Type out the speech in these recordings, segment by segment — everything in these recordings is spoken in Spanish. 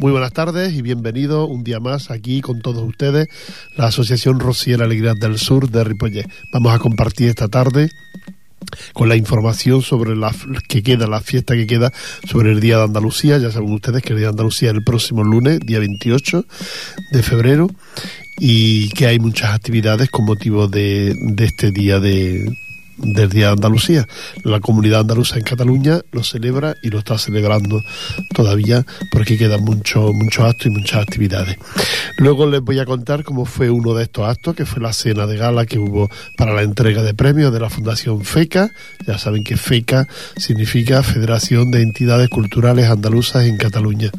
Muy buenas tardes y bienvenidos un día más aquí con todos ustedes, la Asociación Rociera Alegría del Sur de Ripollet. Vamos a compartir esta tarde con la información sobre la que queda, la fiesta que queda sobre el Día de Andalucía. Ya saben ustedes que el Día de Andalucía es el próximo lunes, día 28 de febrero, y que hay muchas actividades con motivo de, de este día de, del Día Andalucía. La comunidad andaluza en Cataluña lo celebra y lo está celebrando todavía porque quedan muchos muchos actos y muchas actividades. Luego les voy a contar cómo fue uno de estos actos, que fue la cena de gala que hubo para la entrega de premios de la Fundación FECA. Ya saben que FECA significa Federación de Entidades Culturales Andaluzas en Cataluña.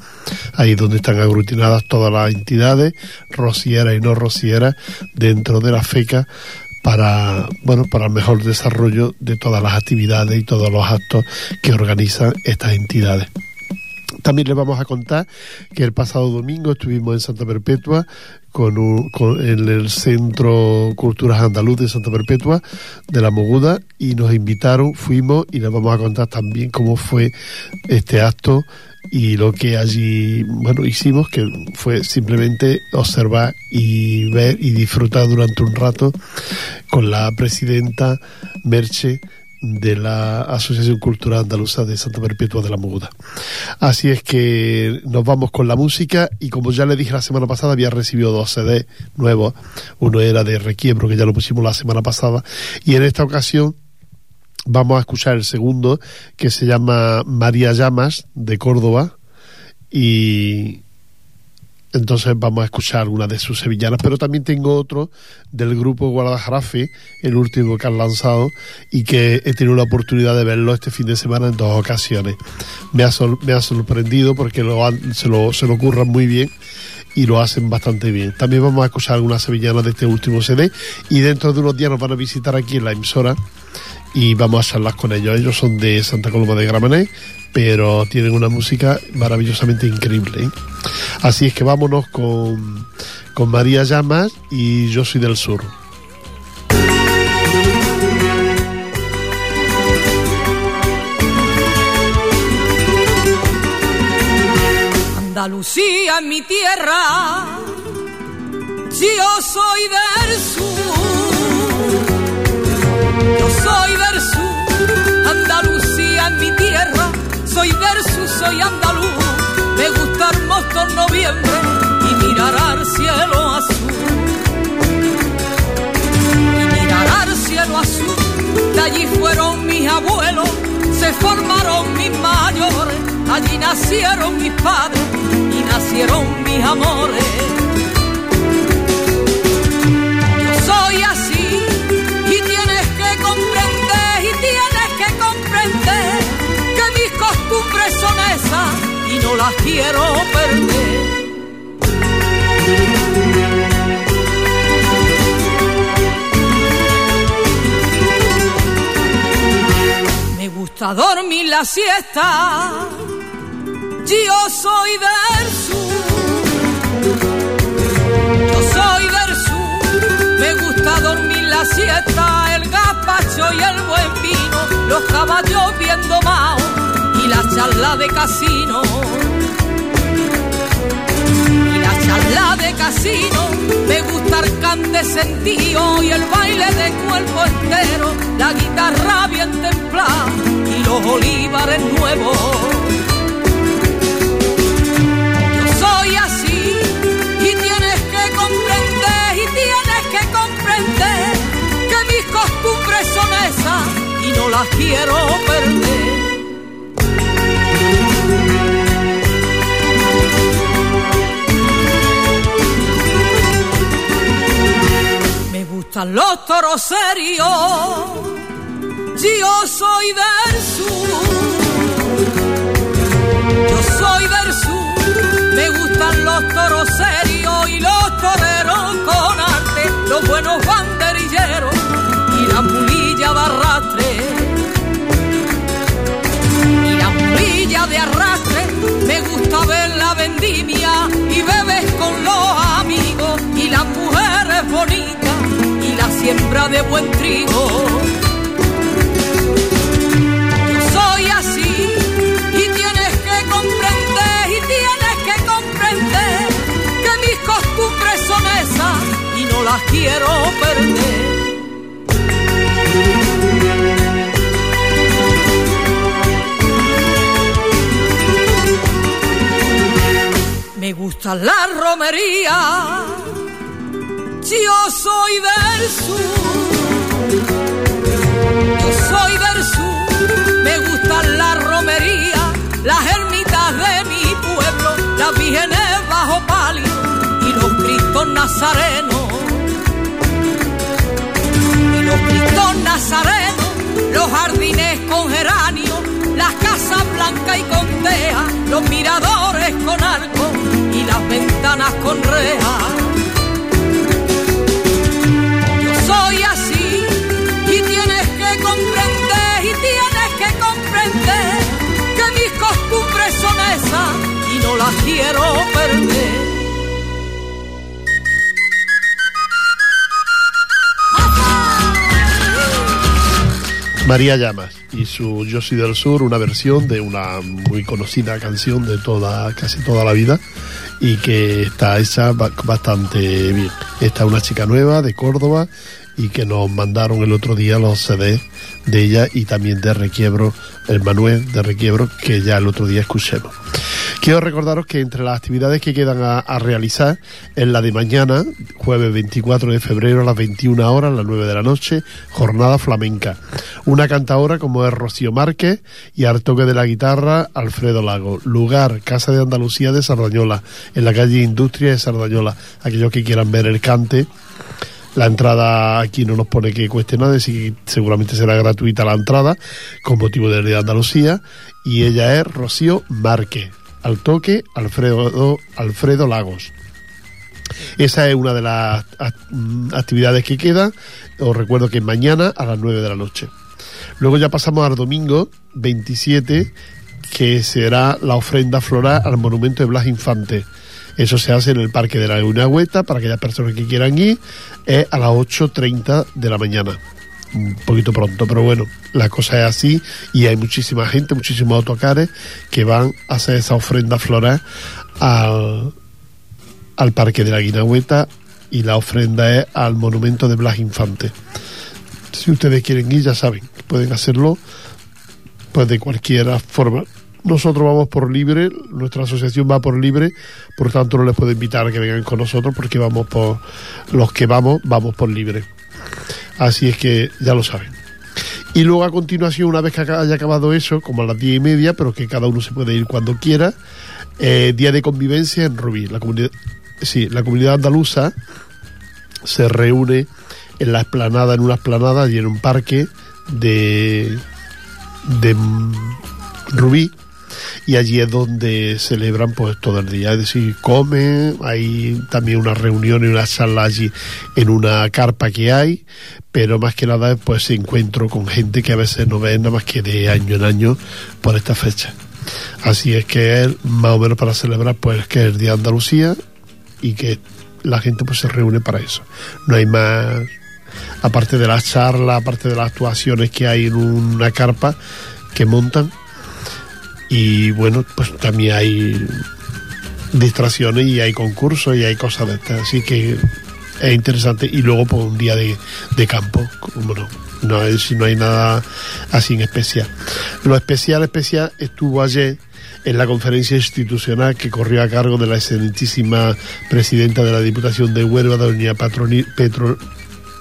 Ahí donde están aglutinadas todas las entidades, rocieras y no rocieras, dentro de la FECA para bueno para el mejor desarrollo de todas las actividades y todos los actos que organizan estas entidades. También les vamos a contar que el pasado domingo estuvimos en Santa Perpetua con, en el Centro Culturas Andaluz de Santa Perpetua de la Moguda y nos invitaron, fuimos y les vamos a contar también cómo fue este acto y lo que allí bueno hicimos que fue simplemente observar y ver y disfrutar durante un rato con la presidenta Merche de la Asociación Cultural Andaluza de Santa Perpetua de la Moguda. Así es que nos vamos con la música y como ya le dije la semana pasada había recibido dos CD nuevos, uno era de Requiebro que ya lo pusimos la semana pasada y en esta ocasión vamos a escuchar el segundo que se llama María Llamas de Córdoba y entonces vamos a escuchar alguna de sus sevillanas, pero también tengo otro del grupo Guadalajarafe, el último que han lanzado y que he tenido la oportunidad de verlo este fin de semana en dos ocasiones. Me ha, me ha sorprendido porque lo se, lo, se lo ocurran muy bien y lo hacen bastante bien. También vamos a escuchar algunas sevillanas de este último CD y dentro de unos días nos van a visitar aquí en la emisora y vamos a charlar con ellos. Ellos son de Santa Coloma de Gramenet, pero tienen una música maravillosamente increíble. ¿eh? Así es que vámonos con, con María Llamas y Yo soy del Sur. Andalucía mi tierra, yo soy del sur, yo soy del sur, Andalucía mi tierra. Soy verso, soy andaluz, me gusta el mosto en noviembre y mirar al cielo azul. Y mirar al cielo azul, de allí fueron mis abuelos, se formaron mis mayores, allí nacieron mis padres y nacieron mis amores. Yo soy así no las quiero perder. Me gusta dormir la siesta, yo soy del sur. Yo soy del sur, me gusta dormir la siesta, el gazpacho y el buen vino, los caballos viendo más la charla de casino. Y la charla de casino, me gusta el can de sentido y el baile de cuerpo entero, la guitarra bien templada y los olivares nuevos. Yo soy así y tienes que comprender y tienes que comprender que mis costumbres son esas y no las quiero perder. Toros serios, yo soy del sur. Yo soy del sur, me gustan los toros serios y los toreros con arte, los buenos banderilleros y la mulilla de arrastre. De arrastre, me gusta ver la vendimia y bebes con los amigos y las mujeres bonitas. y la siembra de buen trigo. Yo soy así y tienes que comprender y tienes que comprender que mis costumbres son esas y no las quiero perder. Me gusta la romería yo soy del sur, yo soy del sur, me gusta la romería, las ermitas de mi pueblo, las vírgenes bajo palio y los cristos nazarenos, y los cristos nazarenos, los jardines con geranio, las casas blancas y con teja, los miradores con arco y las ventanas con reja. Las quiero perder. María Llamas y su Yo soy del sur, una versión de una muy conocida canción de toda, casi toda la vida y que está hecha bastante bien. Esta es una chica nueva de Córdoba y que nos mandaron el otro día los CD de ella y también de Requiebro, el Manuel de Requiebro, que ya el otro día escuchemos. Quiero recordaros que entre las actividades que quedan a, realizar en la de mañana, jueves 24 de febrero a las 21 horas, a las 9 de la noche, jornada flamenca. Una cantadora como es Rocío Márquez y al toque de la guitarra Alfredo Lago. Lugar, Casa de Andalucía de Sardañola, en la calle Industria de Sardañola. Aquellos que quieran ver el cante la entrada aquí no nos pone que cueste nada, así seguramente será gratuita la entrada con motivo del Día de Andalucía. Y ella es Rocío Márquez. Al toque, Alfredo, Alfredo Lagos. Esa es una de las actividades que quedan. Os recuerdo que mañana a las 9 de la noche. Luego ya pasamos al domingo 27, que será la ofrenda floral al monumento de Blas Infante. Eso se hace en el Parque de la Hueta para aquellas personas que quieran ir, es a las 8.30 de la mañana. Un poquito pronto, pero bueno, la cosa es así y hay muchísima gente, muchísimos autocares que van a hacer esa ofrenda floral al, Parque de la Guinagüeta y la ofrenda es al monumento de Blas Infante. Si ustedes quieren ir, ya saben, pueden hacerlo pues de cualquier forma. Nosotros vamos por libre, nuestra asociación va por libre, por tanto no les puedo invitar a que vengan con nosotros porque vamos por los que vamos, vamos por libre. Así es que ya lo saben. Y luego a continuación, una vez que haya acabado eso, como a las diez y media, pero que cada uno se puede ir cuando quiera, eh, día de convivencia en Rubí. La comunidad, sí, la comunidad andaluza se reúne en la esplanada, en una esplanada y en un parque de, de Rubí y allí es donde celebran pues todo el día, es decir, comen, hay también una reunión y una charla allí en una carpa que hay, pero más que nada pues encuentro con gente que a veces no ven nada más que de año en año por esta fecha. Así es que es más o menos para celebrar pues que es el Día de Andalucía y que la gente pues se reúne para eso. No hay más aparte de las charlas, aparte de las actuaciones que hay en una carpa que montan, y bueno, pues también hay distracciones y hay concursos y hay cosas de estas, así que es interesante y luego por pues, un día de, de campo, como no. No, es, no hay nada así en especial. Lo especial, especial estuvo ayer en la conferencia institucional que corrió a cargo de la excelentísima presidenta de la Diputación de Huelva, doña Patroni, Petro,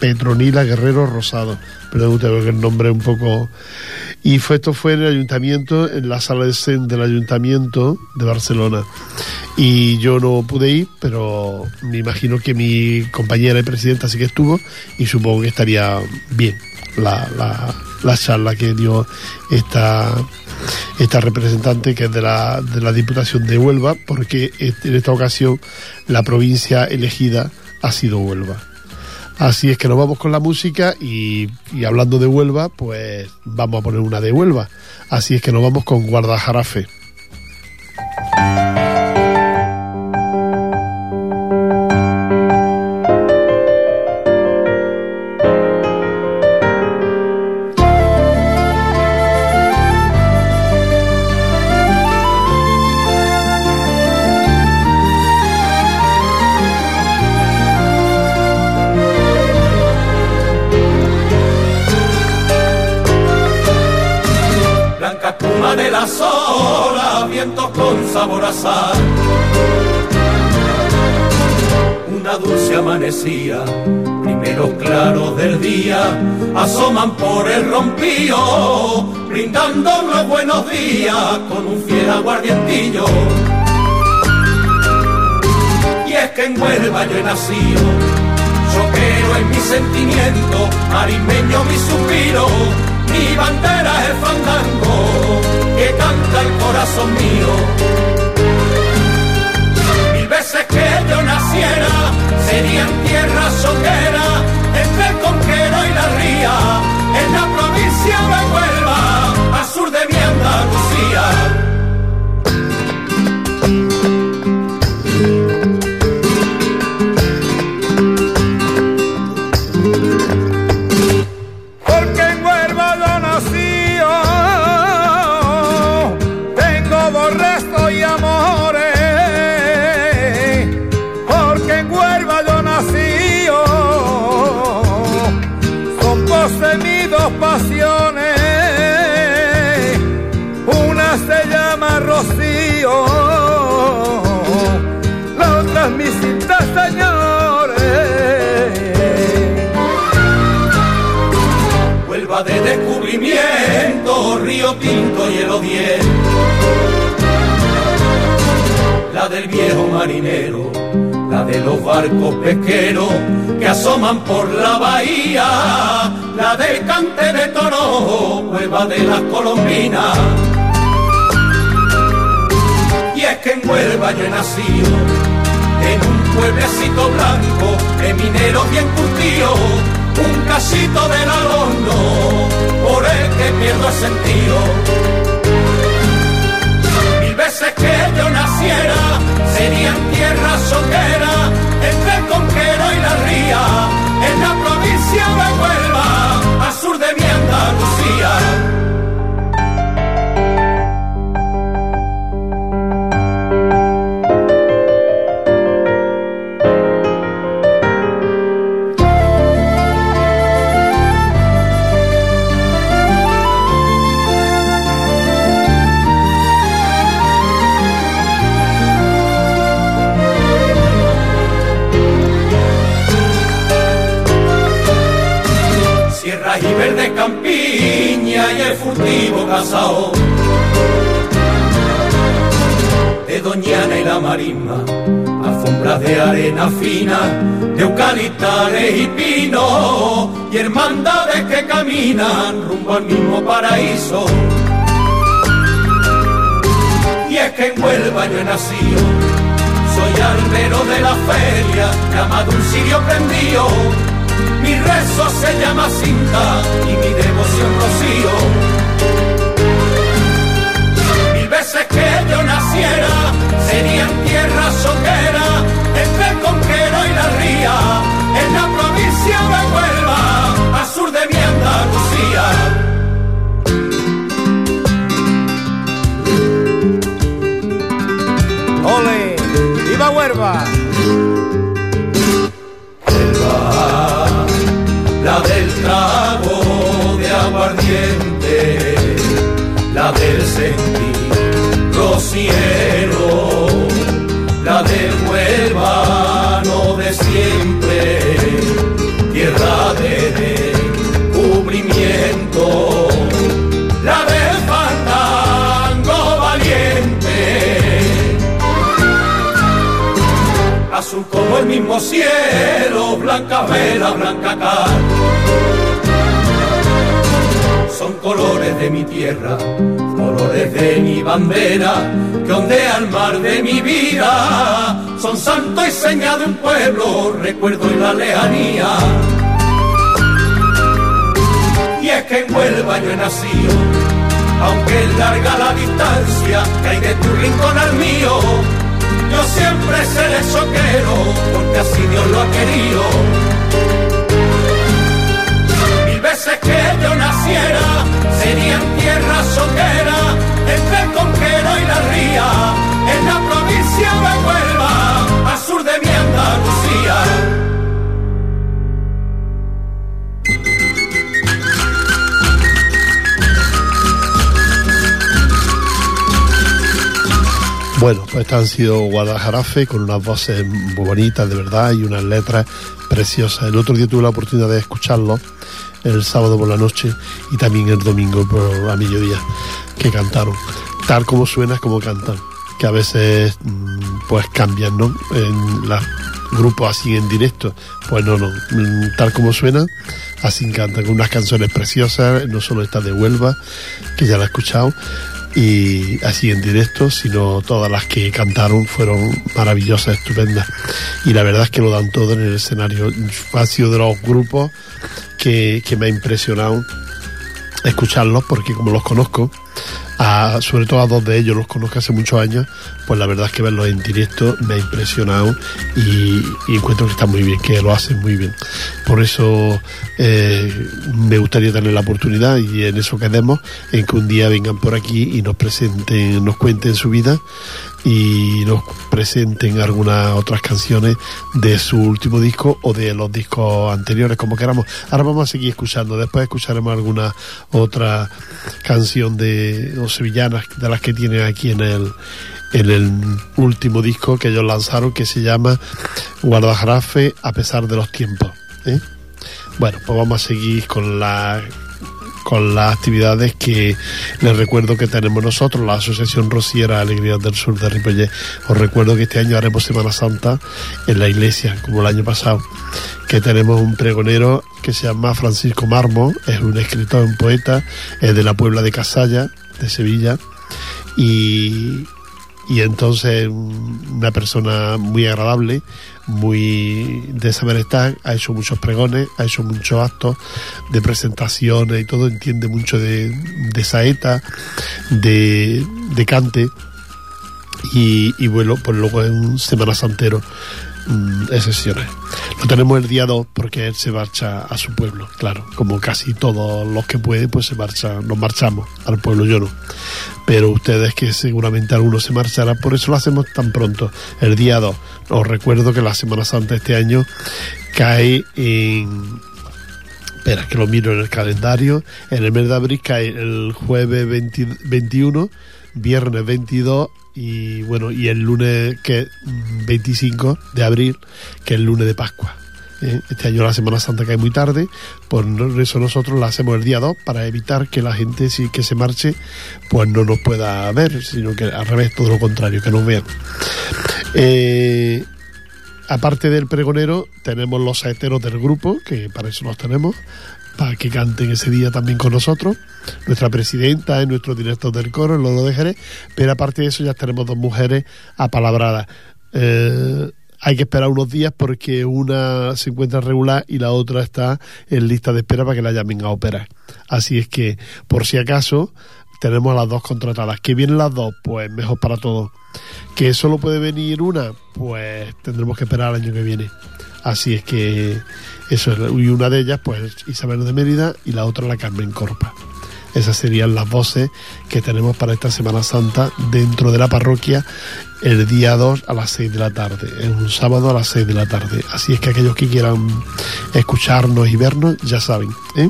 Petronila Guerrero Rosado. Perdón, usted, que el nombre un poco y fue, esto fue en el ayuntamiento, en la sala de CEN del ayuntamiento de Barcelona. Y yo no pude ir, pero me imagino que mi compañera y presidenta sí que estuvo y supongo que estaría bien la, la, la charla que dio esta, esta representante que es de la, de la Diputación de Huelva, porque en esta ocasión la provincia elegida ha sido Huelva. Así es que nos vamos con la música y, hablando de Huelva, pues vamos a poner una de Huelva. Así es que nos vamos con Guardajarafe. Asoman por el rompío, brindando los buenos días con un fiel aguardientillo. Y es que en Huelva yo he nacido, choquero en mi sentimiento, marimeño mi suspiro, mi bandera es el fandango que canta el corazón mío. Mil veces que yo naciera, sería en tierra soquera, entre el en la provincia de Huelva, al sur de mi Andalucía. La de los barcos pesqueros que asoman por la bahía, la del cante de toro, Huelva de las colombinas. Y es que en Huelva yo he nacido, en un pueblecito blanco, de mineros bien curtidos un casito del alumno por el que pierdo el sentido. Yo naciera, sería en tierra entre el conquero y la ría, en la provincia de Huelva, al sur de mi Andalucía. Furtivo casao. De Doñana y la marisma, alfombras de arena fina, de eucaliptales y pino, y hermandades que caminan rumbo al mismo paraíso. Y es que en Huelva yo he nacido, soy albero de la feria, llamado un sirio prendido mi rezo se llama cinta naciera, sería en tierra soquera, entre el conquero y la ría, en la provincia de Huelva, al sur de mi Andalucía. Bueno, pues estas han sido Guadalajarafe con unas voces muy bonitas, de verdad, y unas letras preciosas. El otro día tuve la oportunidad de escucharlo, el sábado por la noche y también el domingo por la mediodía, que cantaron. Tal como suena como cantan, que a veces mm, pues cambian, ¿no? En los grupos así en directo, pues no, no, mm, tal como suena, así cantan, con unas canciones preciosas, no solo esta de Huelva, que ya la he escuchado, y así en directo, sino todas las que cantaron fueron maravillosas, estupendas. Y la verdad es que lo dan todo en el escenario. Ha sido de los grupos que, que me ha impresionado escucharlos porque como los conozco, a, sobre todo a dos de ellos los conozco hace muchos años, pues la verdad es que verlos en directo me ha impresionado y, encuentro que están muy bien, que lo hacen muy bien. Por eso eh, me gustaría tener la oportunidad y en eso quedemos, en que un día vengan por aquí y nos presenten, nos cuenten su vida y nos presenten algunas otras canciones de su último disco o de los discos anteriores, como queramos. Ahora vamos a seguir escuchando, después escucharemos alguna otra canción de sevillanas de las que tiene aquí en el en el último disco que ellos lanzaron que se llama Guardajarafe a pesar de los tiempos. ¿eh? Bueno, pues vamos a seguir con la con las actividades que les recuerdo que tenemos nosotros, la Asociación Rociera Alegrías del Sur de Ripollet. Os recuerdo que este año haremos Semana Santa en la iglesia, como el año pasado, que tenemos un pregonero que se llama Francisco Marmo, es un escritor, un poeta, es de la Puebla de Casalla, de Sevilla, y, y entonces una persona muy agradable, muy de saber estar, ha hecho muchos pregones, ha hecho muchos actos de presentaciones y todo, entiende mucho de, de saeta, de, de cante y, bueno, pues luego es un Semana Santero mm, excepciones. Lo tenemos el día 2 porque él se marcha a su pueblo, claro, como casi todos los que pueden, pues se marcha, nos marchamos al pueblo, yo no. Pero ustedes que seguramente algunos se marcharán, por eso lo hacemos tan pronto, el día 2. Os recuerdo que la Semana Santa este año cae en espera que lo miro en el calendario, en el mes de abril cae el jueves 20 21, viernes 22 y bueno, y el lunes que es mm, 25 de abril, que es el lunes de Pascua. ¿eh? Este año la Semana Santa cae muy tarde, por eso nosotros la hacemos el día 2 para evitar que la gente si que se marche pues no nos pueda ver, sino que al revés, todo lo contrario, que nos vean. Eh, aparte del pregonero, tenemos los saeteros del grupo, que para eso los tenemos, para que canten ese día también con nosotros. Nuestra presidenta es nuestro director del coro, el Lolo de pero aparte de eso ya tenemos dos mujeres apalabradas. Eh, hay que esperar unos días porque una se encuentra regular y la otra está en lista de espera para que la llamen a operar. Así es que, por si acaso, tenemos a las dos contratadas. ¿Que vienen las dos? Pues mejor para todos. ¿Que solo puede venir una? Pues tendremos que esperar al año que viene. Así es que eso es. Y una de ellas, pues Isabel de Mérida y la otra la Carmen Corpa. Esas serían las voces que tenemos para esta Semana Santa dentro de la parroquia el día 2 a las 6 de la tarde, es un sábado a las 6 de la tarde. Así es que aquellos que quieran escucharnos y vernos, ya saben. ¿eh?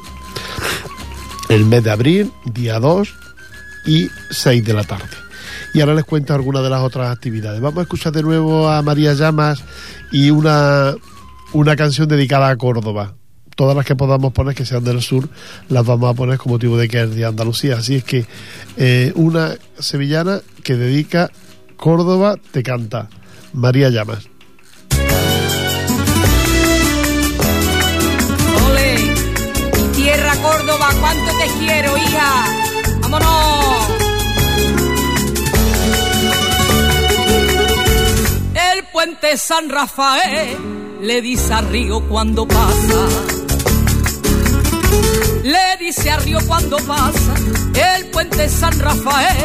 El mes de abril, día 2 y 6 de la tarde. Y ahora les cuento algunas de las otras actividades. Vamos a escuchar de nuevo a María Llamas y una, una canción dedicada a Córdoba todas las que podamos poner que sean del sur las vamos a poner con motivo de que es de Andalucía. Así es que eh, una sevillana que dedica Córdoba te canta. María Llamas. Ole, mi tierra Córdoba, cuánto te quiero, hija. Vámonos. El puente San Rafael le dice a Río cuando pasa. Le dice a Río cuando pasa. El puente San Rafael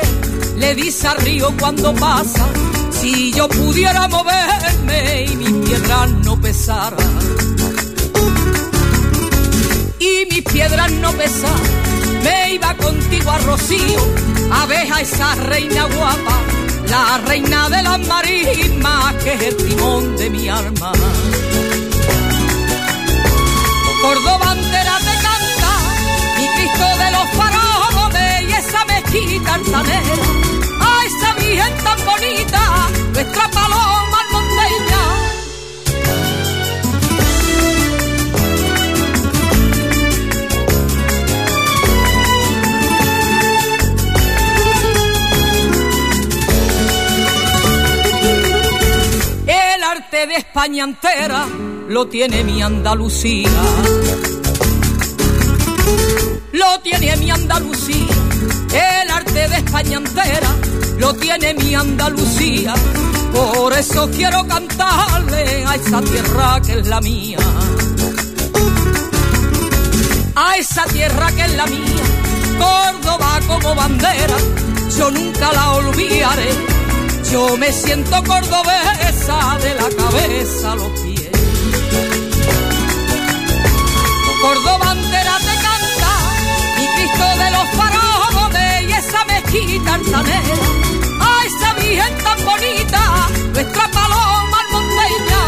le dice a Río cuando pasa. Si yo pudiera moverme y mi piedra no pesara y mis piedras no pesan. Me iba contigo a Rocío a ver a esa reina guapa, la reina de las marismas, que es el timón de mi alma. Córdoba entera te canta, mi Cristo de los faroles y esa mezquita altanera. A esa virgen tan bonita, nuestra paloma al monteña. El arte de España entera lo tiene mi Andalucía. Lo tiene mi Andalucía, el arte de España entera lo tiene mi Andalucía. Por eso quiero cantarle a esa tierra que es la mía. A esa tierra que es la mía, Córdoba como bandera, yo nunca la olvidaré. Yo me siento cordobesa de la cabeza a los pies. Córdoba te canta, mi Cristo de los faroles y esa mezquita altanera. A esa virgen tan bonita, nuestra paloma monteña.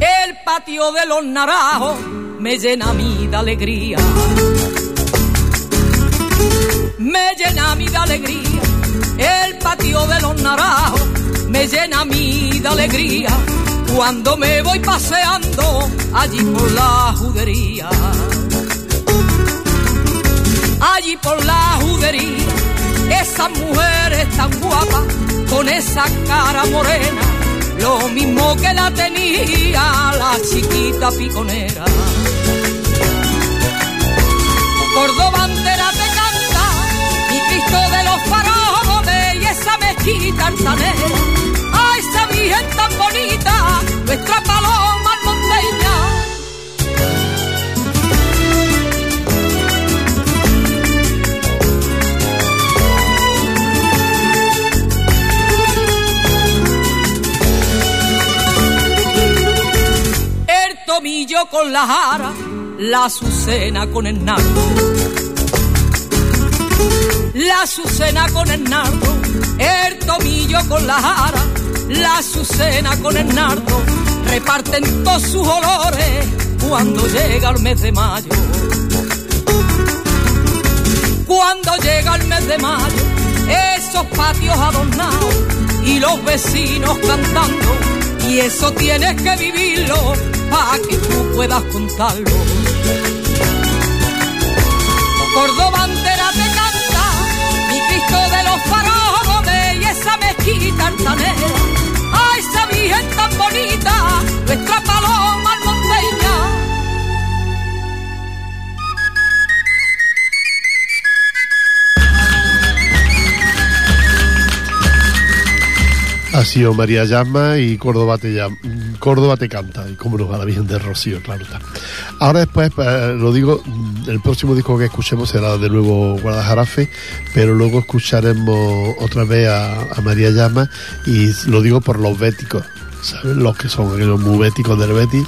El patio de los naranjos me llena a mí de alegría. Alegría. El patio de los naranjos me llena a mí de alegría. Cuando me voy paseando allí por la judería. Allí por la judería. Esas mujeres tan guapas con esa cara morena lo mismo que la tenía la chiquita piconera. Córdoba esa mezquita altanera. A esa virgen tan bonita, nuestra paloma monteña. El tomillo con la jara, la azucena con el nardo. La azucena con el nardo, el tomillo con la jara, la azucena con el nardo, reparten todos sus olores cuando llega el mes de mayo. Cuando llega el mes de mayo, esos patios adornados y los vecinos cantando, y eso tienes que vivirlo para que tú puedas contarlo. Esa mezquita altanera. A esa virgen tan bonita, nuestra paloma monteña. Ha sido María Llama y Córdoba te, llama, Córdoba te canta, y cómo nos va la Virgen de Rocío, claro está. Ahora después, eh, lo digo, el próximo disco que escuchemos será de nuevo Guadalajarafe, pero luego escucharemos otra vez a, María Llama y lo digo por los béticos. Los que son aquellos muy béticos del Betis,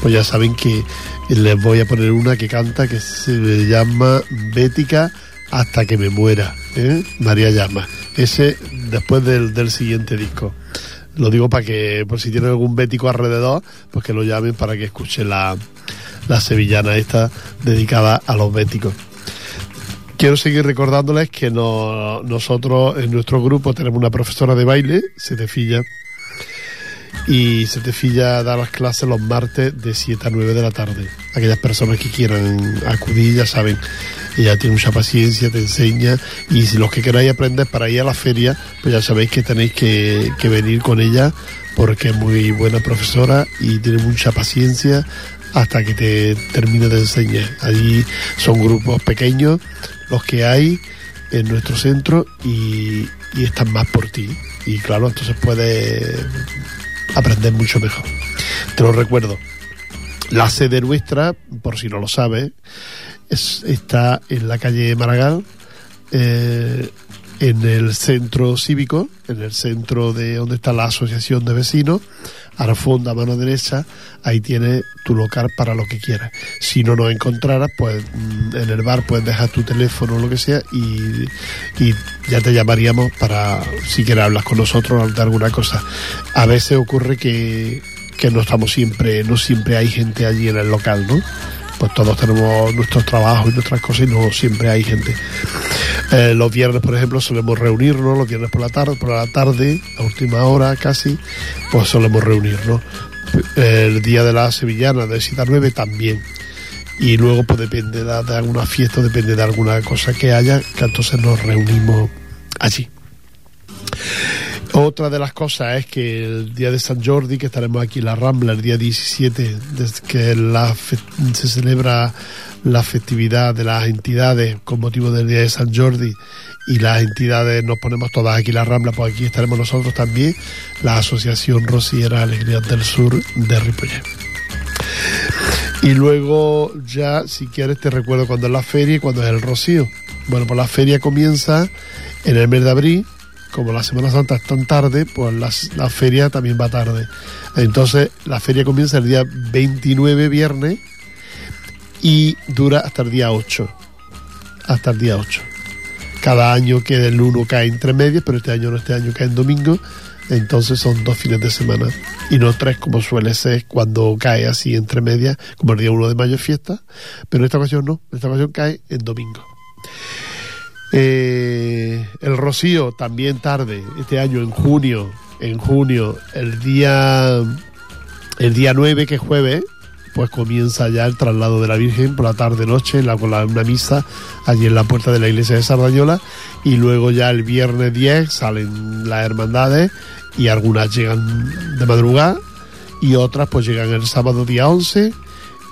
pues ya saben que les voy a poner una que canta que se llama Bética hasta que me muera, ¿eh? María Llama. Ese después del, del siguiente disco. Lo digo para que, por si tienen algún bético alrededor, pues que lo llamen para que escuchen la, la sevillana esta dedicada a los béticos. Quiero seguir recordándoles que no- nosotros en nuestro grupo tenemos una profesora de baile, Setefilla, y Setefilla da las clases los martes de 7 a 9 de la tarde. Aquellas personas que quieran acudir ya saben, ella tiene mucha paciencia, te enseña y si los que queráis aprender para ir a la feria, pues ya sabéis que tenéis que, que venir con ella porque es muy buena profesora y tiene mucha paciencia hasta que te termine de enseñar. Allí son grupos pequeños los que hay en nuestro centro y, y están más por ti. Y claro, entonces puedes aprender mucho mejor. Te lo recuerdo. La sede nuestra, por si no lo sabes, es- está en la calle Maragall, eh, en el centro cívico, en el centro de donde está la asociación de vecinos, a la fonda a mano derecha, ahí tienes tu local para lo que quieras. Si no nos encontraras, pues mm, en el bar puedes dejar tu teléfono o lo que sea y, y ya te llamaríamos para si quieres hablar con nosotros de alguna cosa. A veces ocurre que, que no estamos siempre, no siempre hay gente allí en el local, ¿no? Pues todos tenemos nuestros trabajos y nuestras cosas y no siempre hay gente. Eh, los viernes, por ejemplo, solemos reunirnos, los viernes por la tarde, por la tarde, a última hora casi, pues solemos reunirnos El día de la sevillana de Cita 9 también. Y luego pues depende de, de alguna fiesta, depende de alguna cosa que haya, que entonces nos reunimos allí. Otra de las cosas es que el día de San Jordi, que estaremos aquí en la Rambla el día 17, desde que la se celebra la festividad de las entidades con motivo del día de San Jordi y las entidades nos ponemos todas aquí en la Rambla, pues aquí estaremos nosotros también, la Asociación Rociera Alegría del Sur de Ripollet. Y luego ya, si quieres, te recuerdo cuando es la feria y cuando es el rocío. Bueno, pues la feria comienza en el mes de abril, como la Semana Santa es tan tarde, pues la, feria también va tarde. Entonces, la feria comienza el día 29, viernes, y dura hasta el día 8. Hasta el día 8. Cada año que el 1 cae entre medias, pero este año no, este año cae en domingo. Entonces son dos fines de semana y no tres como suele ser cuando cae así entre medias, como el día 1 de mayo es fiesta, pero en esta ocasión no, esta ocasión cae en domingo. Eh, el Rocío también tarde, este año en junio, en junio, el día el día 9 que es jueves, pues comienza ya el traslado de la Virgen por la tarde noche con la, una misa allí en la puerta de la iglesia de Sardañola y luego ya el viernes 10 salen las hermandades y algunas llegan de madrugada y otras pues llegan el sábado día 11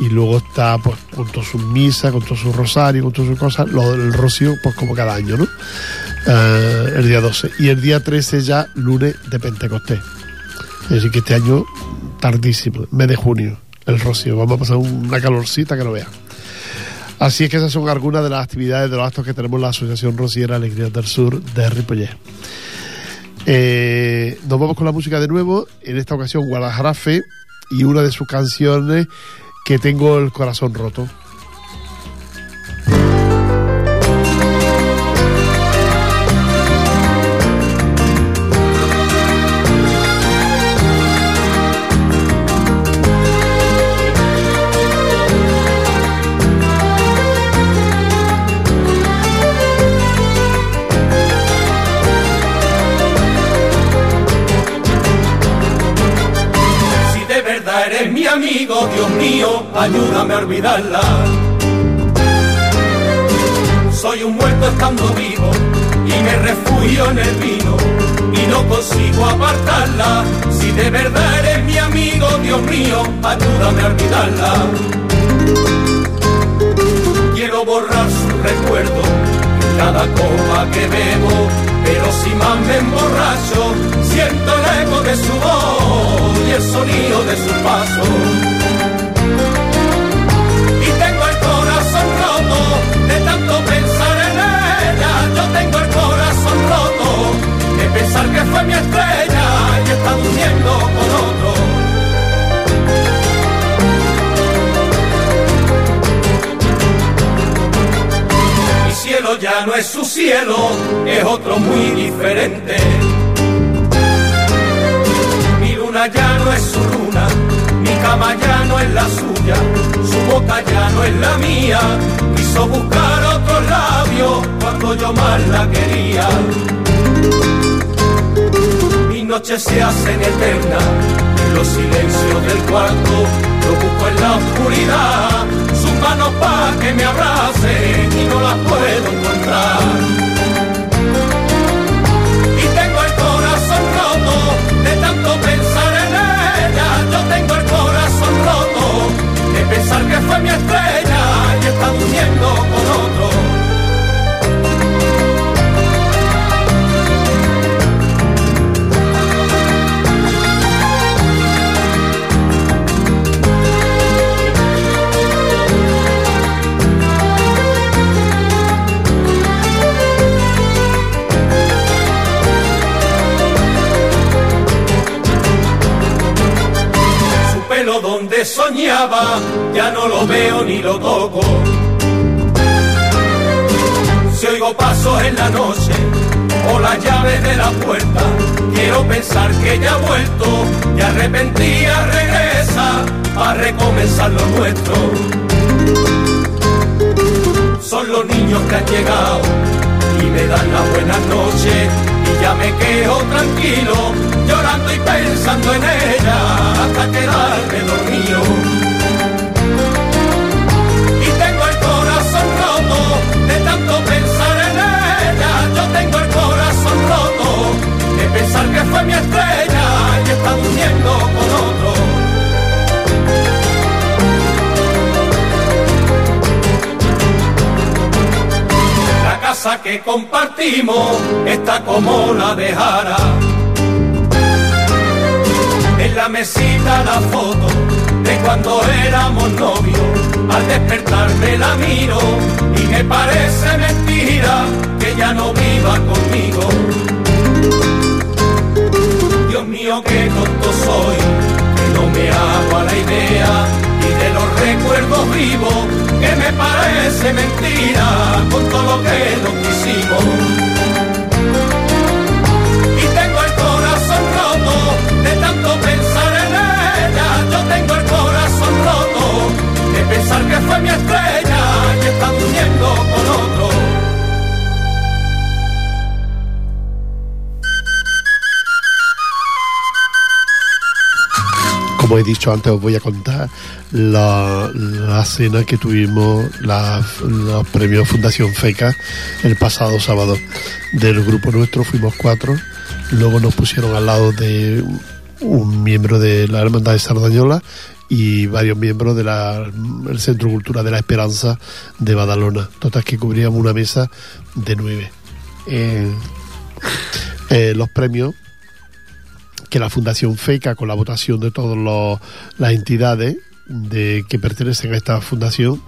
y luego está pues con todas sus misas, con todo su rosario, con todas sus cosas, lo del rocío pues como cada año, ¿no? Uh, el día 12 y el día 13 ya lunes de Pentecostés. Es decir que este año tardísimo, mes de junio, el rocío. Vamos a pasar una calorcita que no vea. Así es que esas son algunas de las actividades, de los actos que tenemos la Asociación Rociera Alegría del Sur de Ripollet. Eh, nos vamos con la música de nuevo, en esta ocasión Guadalajara Fe y una de sus canciones que tengo el corazón roto. Ayúdame a olvidarla. Soy un muerto estando vivo y me refugio en el vino y no consigo apartarla. Si de verdad eres mi amigo, Dios mío, ayúdame a olvidarla. Quiero borrar su recuerdo cada copa que bebo, pero si más me emborracho, siento el eco de su voz y el sonido de su paso. Pensar que fue mi estrella y está durmiendo con otro. Mi cielo ya no es su cielo, es otro muy diferente ya no es su luna, mi cama ya no es la suya, su boca ya no es la mía, quiso buscar otro labio cuando yo más la quería. Mi noche se hacen eterna, en los silencios del cuarto, lo busco en la oscuridad, sus manos pa' que me abracen y no las puedo encontrar. de tanto pensar en ella, yo tengo el corazón roto, de pensar que fue mi estrella y está durmiendo con otro. Soñaba, ya no lo veo ni lo toco. Si oigo pasos en la noche o la llave de la puerta, quiero pensar que ya ha vuelto y arrepentía regresa a recomenzar lo nuestro. Son los niños que han llegado y me dan la buena noche y ya me quedo tranquilo, llorando y pensando en ella hasta quedarme dormido. Y tengo el corazón roto de tanto pensar en ella, yo tengo el corazón roto de pensar que fue mi estrella y está durmiendo con otro. Casa que compartimos está como la dejara. En la mesita la foto de cuando éramos novios. Al despertarme la miro y me parece mentira que ya no viva conmigo. Dios mío, qué tonto soy, que no me hago a la idea de recuerdos vivos que me parece mentira con todo lo que nos quisimos. Dicho antes, os voy a contar la, cena que tuvimos, los premios Fundación FECA, el pasado sábado. Del grupo nuestro fuimos cuatro, luego nos pusieron al lado de un miembro de la Hermandad de Sardañola y varios miembros del Centro Cultura de la Esperanza de Badalona. Total que cubríamos una mesa de nueve. Eh, eh, los premios que la Fundación FECA, con la votación de todas las entidades de, que pertenecen a esta fundación,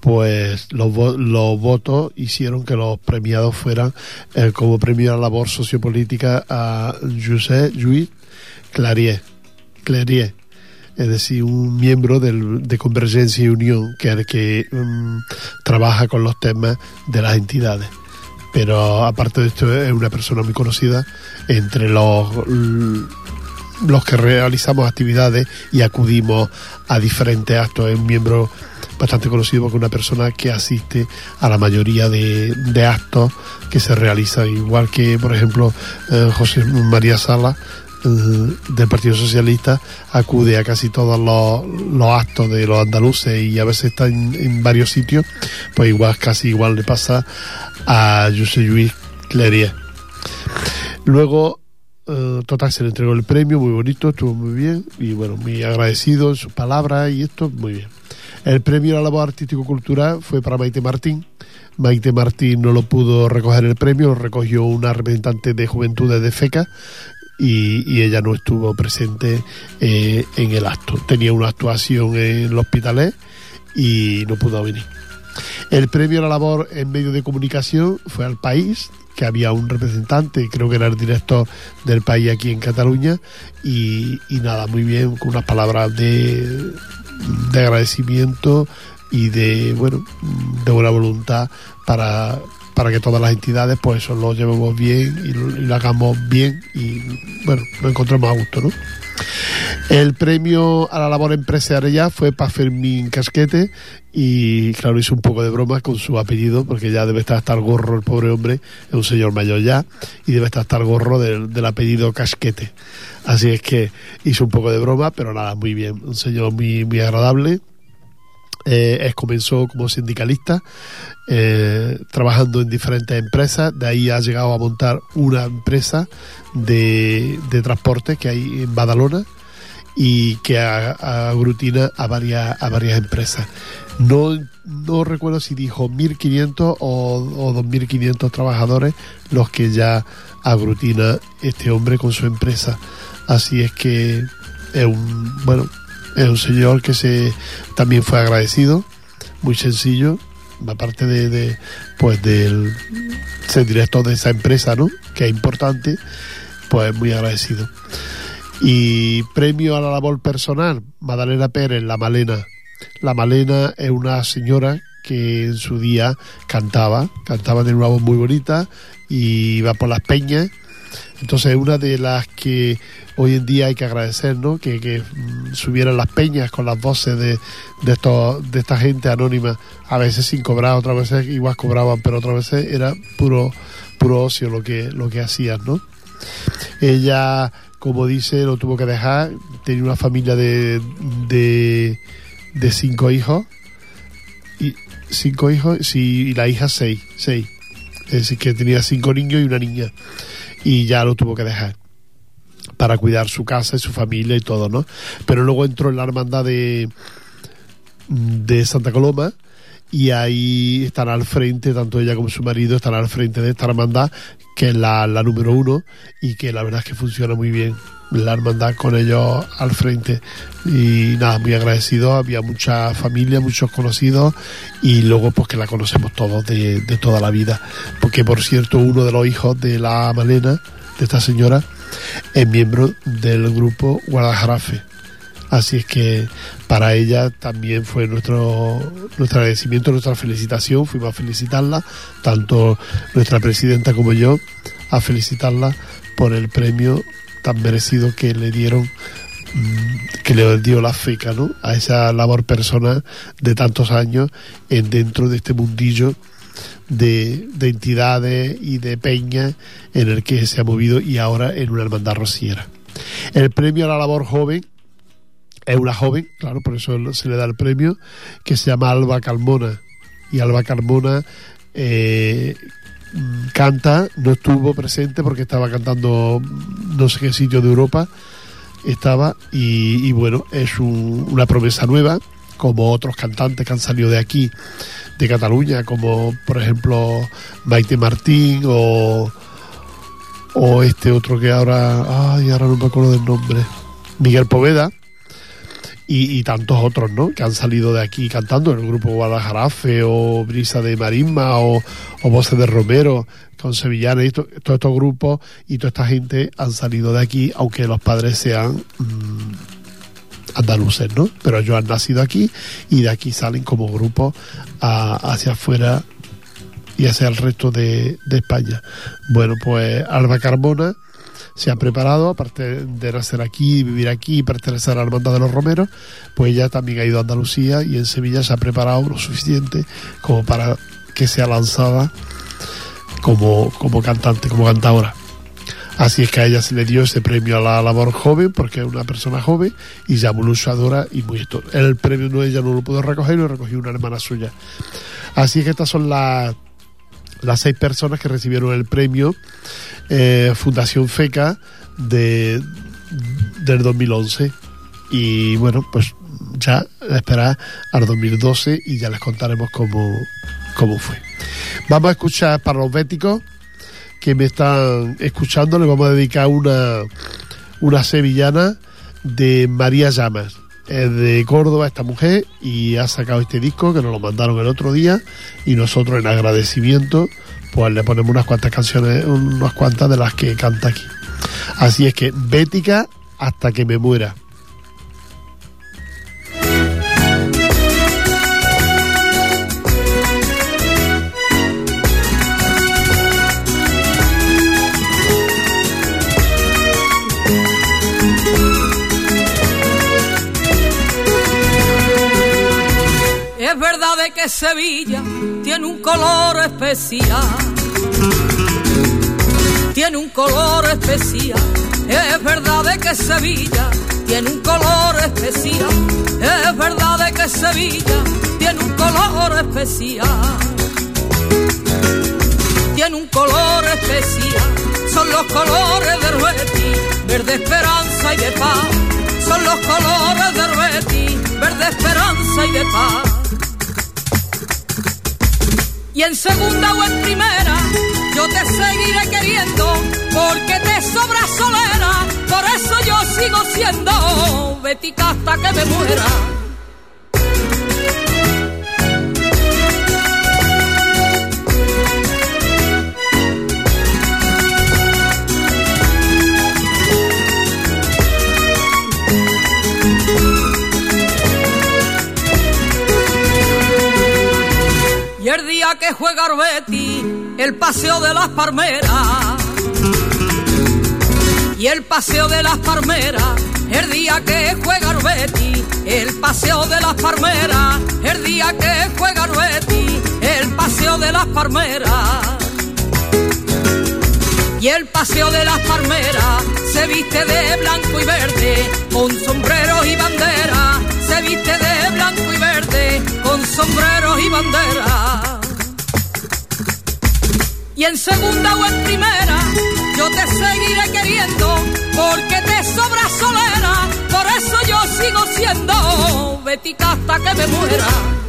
pues los, los votos hicieron que los premiados fueran eh, como premio a la labor sociopolítica a José Lluís Clarier, Clarier es decir, un miembro del, de Convergencia y Unión que, que mm, trabaja con los temas de las entidades pero aparte de esto es una persona muy conocida entre los los que realizamos actividades y acudimos a diferentes actos. Es un miembro bastante conocido porque es una persona que asiste a la mayoría de, actos que se realizan, igual que, por ejemplo, eh, José María Sala eh, del Partido Socialista acude a casi todos los, actos de los andaluces y a veces está en, varios sitios, pues igual, casi igual le pasa a José Luis Clería. Luego, eh, total, se le entregó el premio, muy bonito, estuvo muy bien y bueno, muy agradecido en sus palabras y esto, muy bien. El premio a la labor artístico-cultural fue para Maite Martín. Maite Martín no lo pudo recoger el premio, lo recogió una representante de Juventudes de FECA y, ella no estuvo presente eh, en el acto. Tenía una actuación en el hospital y no pudo venir. El premio a la labor en medios de comunicación fue al país, que había un representante, creo que era el director del país aquí en Cataluña, y, nada, muy bien, con unas palabras de, de agradecimiento y de, bueno, de buena voluntad para, para que todas las entidades pues eso lo llevemos bien y lo, hagamos bien y bueno, lo encontremos a gusto, ¿no? El premio a la labor empresarial fue para Fermín Casquete y claro, hizo un poco de broma con su apellido porque ya debe estar hasta el gorro el pobre hombre, es un señor mayor ya y debe estar hasta el gorro del, del apellido Casquete. Así es que hizo un poco de broma, pero nada, muy bien, un señor muy, muy agradable eh, comenzó como sindicalista, eh, trabajando en diferentes empresas. De ahí ha llegado a montar una empresa de, transporte que hay en Badalona y que aglutina a varias, a varias empresas. No, no recuerdo si dijo 1.500 o, o 2.500 trabajadores los que ya aglutina este hombre con su empresa. Así es que es un, bueno, es un señor que se también fue agradecido, muy sencillo, aparte de, de pues del ser director de esa empresa, ¿no? Que es importante, pues muy agradecido. Y premio a la labor personal, Madalena Pérez, La Malena. La Malena es una señora que en su día cantaba, cantaba de una voz muy bonita y iba por las peñas Entonces, una de las que hoy en día hay que agradecer, ¿no? Que, que mm, subieran las peñas con las voces de, de, estos, de esta gente anónima, a veces sin cobrar, otras veces igual cobraban, pero otras veces era puro, puro ocio lo que, lo que hacían, ¿no? Ella, como dice, lo tuvo que dejar, tenía una familia de, de, cinco hijos, y cinco hijos, sí, y la hija seis, seis. Es decir, que tenía cinco niños y una niña y ya lo tuvo que dejar para cuidar su casa y su familia y todo, ¿no? Pero luego entró en la hermandad de, de Santa Coloma y ahí están al frente, tanto ella como su marido están al frente de esta hermandad, que es la, la número uno y que la verdad es que funciona muy bien la hermandad con ellos al frente. Y nada, muy agradecido, había mucha familia, muchos conocidos y luego pues que la conocemos todos de, de toda la vida, porque por cierto uno de los hijos de la Malena, de esta señora, es miembro del grupo Guadalajarafe. Así es que para ella también fue nuestro, nuestro agradecimiento, nuestra felicitación. Fuimos a felicitarla, tanto nuestra presidenta como yo, a felicitarla por el premio tan merecido que le dieron mm, que le dio la FECA ¿no? a esa labor personal de tantos años en dentro de este mundillo de, de entidades y de peñas en el que se ha movido y ahora en una hermandad rociera. El premio a la labor joven es una joven, claro, por eso se le da el premio, que se llama Alba Carmona. Y Alba Carmona eh, canta, no estuvo presente porque estaba cantando no sé qué sitio de Europa estaba y, y bueno, es un- una promesa nueva, como otros cantantes que han salido de aquí, de Cataluña, como por ejemplo Maite Martín o, o este otro que ahora, ay, ahora no me acuerdo del nombre, Miguel Poveda y, y tantos otros, ¿no? Que han salido de aquí cantando, el grupo Guadalajarafe o Brisa de Marisma o, Voces de Romero con Sevillana y to- todos estos grupos y toda esta gente han salido de aquí, aunque los padres sean mm, andaluces, ¿no? Pero ellos han nacido aquí y de aquí salen como grupo a- hacia afuera y hacia el resto de, de España. Bueno, pues Alba Carmona se ha preparado, aparte de nacer aquí, vivir aquí y pertenecer a la Hermandad de los Romeros, pues ella también ha ido a Andalucía y en Sevilla se ha preparado lo suficiente como para que sea lanzada como, como cantante, como cantadora. Así es que a ella se le dio ese premio a la labor joven, porque es una persona joven y ya muy luchadora y muy esto. El premio no ella no lo pudo recoger, lo recogió una hermana suya. Así es que estas son las las seis personas que recibieron el premio eh, Fundación FECA de, del 2011. Y bueno, pues ya esperar al 2012 y ya les contaremos cómo, cómo fue. Vamos a escuchar para los béticos que me están escuchando, les vamos a dedicar una, una sevillana de María Llamas. Es de Córdoba esta mujer y ha sacado este disco que nos lo mandaron el otro día y nosotros en agradecimiento pues le ponemos unas cuantas canciones, unas cuantas de las que canta aquí. Así es que Bética hasta que me muera. Que Sevilla tiene un color especial. Tiene un color especial. Es verdad de que Sevilla tiene un color especial. Es verdad de que Sevilla tiene un color especial. Tiene un color especial. Son los colores de Rueti, verde esperanza y de paz. Son los colores de Rueti, verde esperanza y de paz. Y en segunda o en primera, yo te seguiré queriendo, porque te sobra solera, por eso yo sigo siendo Betica hasta que me muera. Y el día que juega Arbeti, el paseo de las palmeras. y el paseo de las palmeras, el día que juega Betty, el paseo de las palmeras, el día que juega Betty, el paseo de las palmeras. Y el paseo de las palmeras se viste de blanco y verde, con sombrero y bandera, se viste de blanco y con sombrero y bandera. Y en segunda o en primera, yo te seguiré queriendo, porque te sobra solera, por eso yo sigo siendo Betica hasta que me muera.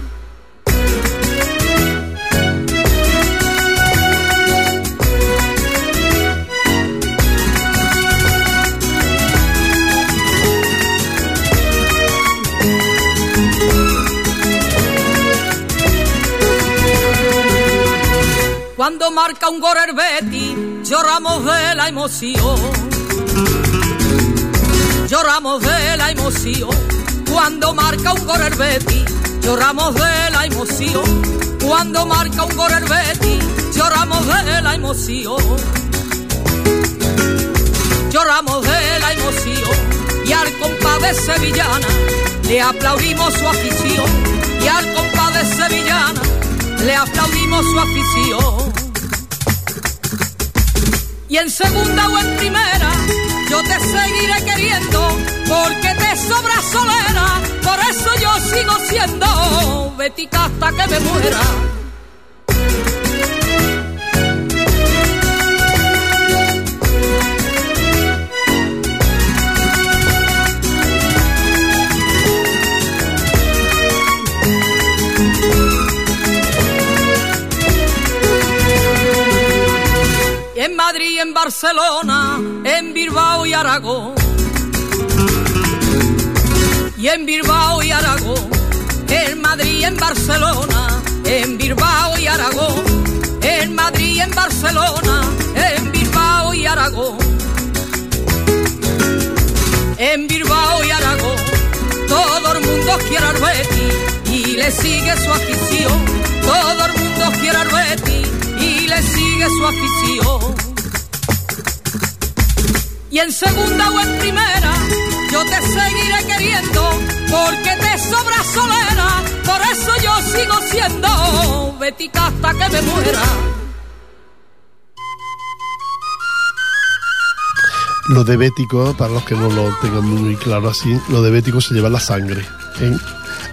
Cuando marca un gol el lloramos de la emoción. Lloramos de la emoción. Cuando marca un gol el lloramos de la emoción. Cuando marca un gol el lloramos de la emoción. Lloramos de la emoción y al compadre sevillana le aplaudimos su afición y al compadre sevillana le aplaudimos su afición. Y en segunda o en primera, yo te seguiré queriendo, porque te sobra solera, por eso yo sigo siendo Betica hasta que me muera. Barcelona, en Bilbao y Aragón. Y en Bilbao y Aragón, en Madrid, en Barcelona, en Bilbao y Aragón. En Madrid, en Barcelona, en Bilbao y Aragón. En Bilbao y Aragón, todo el mundo quiere al Betty y le sigue su afición. Todo el mundo quiere al Betty y le sigue su afición. Y en segunda o en primera, yo te seguiré queriendo, porque te sobra solera, por eso yo sigo siendo Betica hasta que me muera. Lo de bético, para los que no lo tengan muy claro así, lo de bético se lleva la sangre. ¿eh?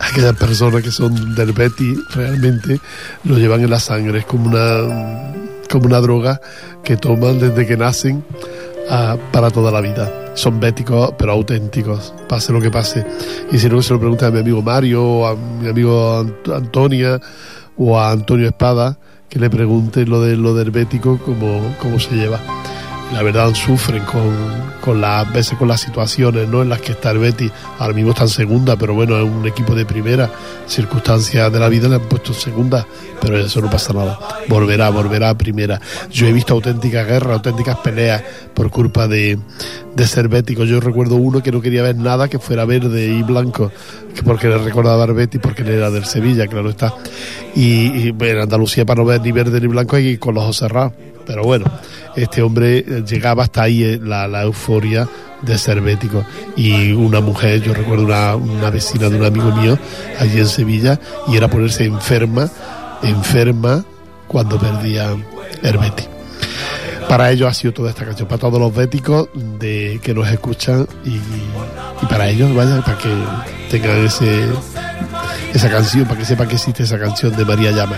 Aquellas personas que son del Betty realmente lo llevan en la sangre. Es como una, como una droga que toman desde que nacen ah, para toda la vida. Son béticos, pero auténticos, pase lo que pase. Y si no, se lo pregunta a mi amigo Mario, o a mi amigo Ant- Antonia, o a Antonio Espada, que le pregunte lo, de, lo del bético, cómo, cómo se lleva la verdad sufren con, con las veces con las situaciones ¿no? en las que está el Betis. Ahora mismo está en segunda pero bueno es un equipo de primera. Circunstancias de la vida le han puesto en segunda pero eso no pasa nada. Volverá volverá a primera. Yo he visto auténticas guerras auténticas peleas por culpa de, de ser bético. Yo recuerdo uno que no quería ver nada que fuera verde y blanco que porque le recordaba al Betis porque él era del Sevilla claro está. Y, y en Andalucía para no ver ni verde ni blanco ir con los ojos cerrados pero bueno, este hombre eh, llegaba hasta ahí eh, la, la euforia de ser bético. Y una mujer, yo recuerdo una, una vecina de un amigo mío allí en Sevilla, y era ponerse enferma, enferma, cuando perdía el Betis. Para ellos ha sido toda esta canción, para todos los béticos de, que nos escuchan y, para ellos, vaya, para que tengan ese, esa canción, para que sepan que existe esa canción de María Llama.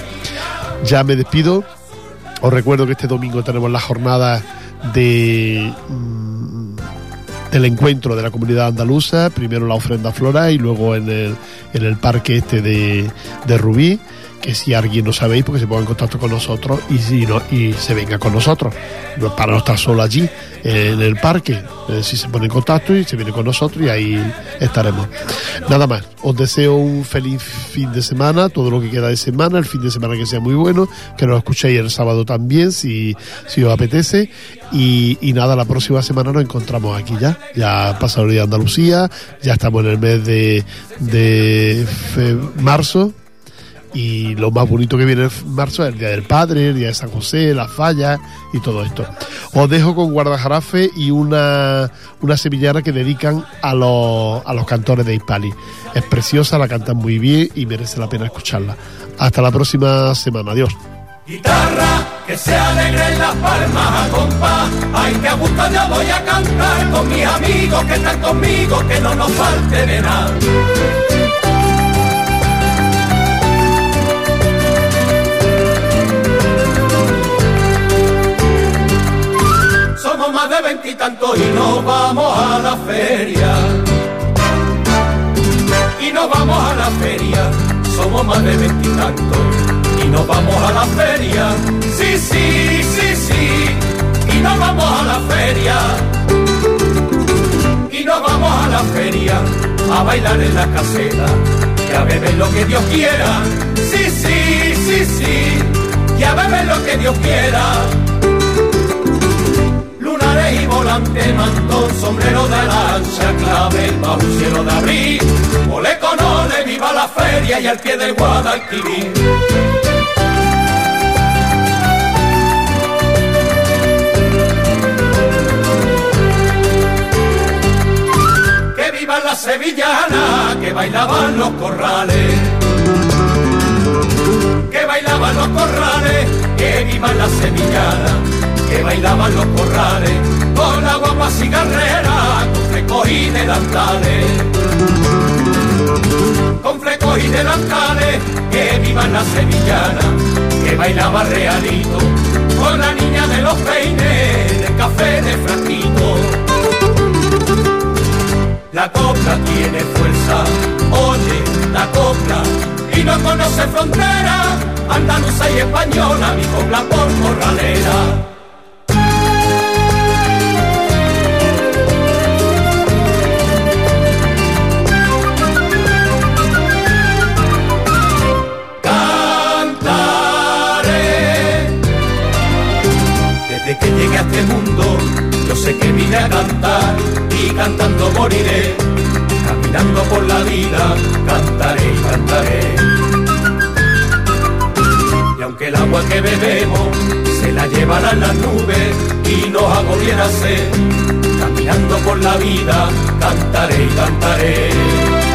Ya me despido. Os recuerdo que este domingo tenemos la jornada de mm, del encuentro de la comunidad andaluza, primero la ofrenda flora y luego en el, parque este de Rubí, que si alguien no sabéis, porque se ponga en contacto con nosotros y si no, y se venga con nosotros, no- para no estar solo allí en el parque, eh, si se pone en contacto y se viene con nosotros y ahí estaremos. Nada más, os deseo un feliz fin de semana, todo lo que queda de semana, el fin de semana que sea muy bueno, que nos escuchéis el sábado también, si, si os apetece. Y, y nada, la próxima semana nos encontramos aquí ya. Ya pasado el día de Andalucía, ya estamos en el mes de, de marzo y lo más bonito que viene en marzo es el Día del Padre, el Día de San José, las fallas y todo esto. Os dejo con Guardajarafe y una, una que dedican a los, a los cantores de Hispali. Es preciosa, la cantan muy bien y merece la pena escucharla. Hasta la próxima semana. Adiós. Guitarra que se alegre en las palmas. Ay, que a gusto yo voy a cantar con mis amigos que están conmigo, que no nos falte de nada. Más de veintitantos y nos vamos a la feria. Y nos vamos a la feria, somos más de veintitantos y nos vamos a la feria. Sí, sí, sí, sí, y nos vamos a la feria. Y nos vamos a la feria a bailar en la caseta y a lo que Dios quiera. Sí, sí, sí, sí, y a beber lo que Dios quiera. Volante, mantón, sombrero de lancha, clave, bajo un cielo de abril. Ole con ole, viva la feria y al pie del Guadalquivir. que viva la sevillana, que bailaban los corrales. Que bailaban los corrales, que viva la sevillana, que bailaban los corrales. Con la guapa cigarrera, con flecos y delantales. Con flecos y delantales, que viva la sevillana, que bailaba realito. Con la niña de los peines, del café de frasquito. La copla tiene fuerza, oye, la copla, y no conoce frontera, andaluza y española, mi copla por corralera. Este mundo, yo sé que vine a cantar y cantando moriré. Caminando por la vida, cantaré y cantaré. Y aunque el agua que bebemos se la llevarán las nubes y nos agobiera sed, caminando por la vida, cantaré y cantaré.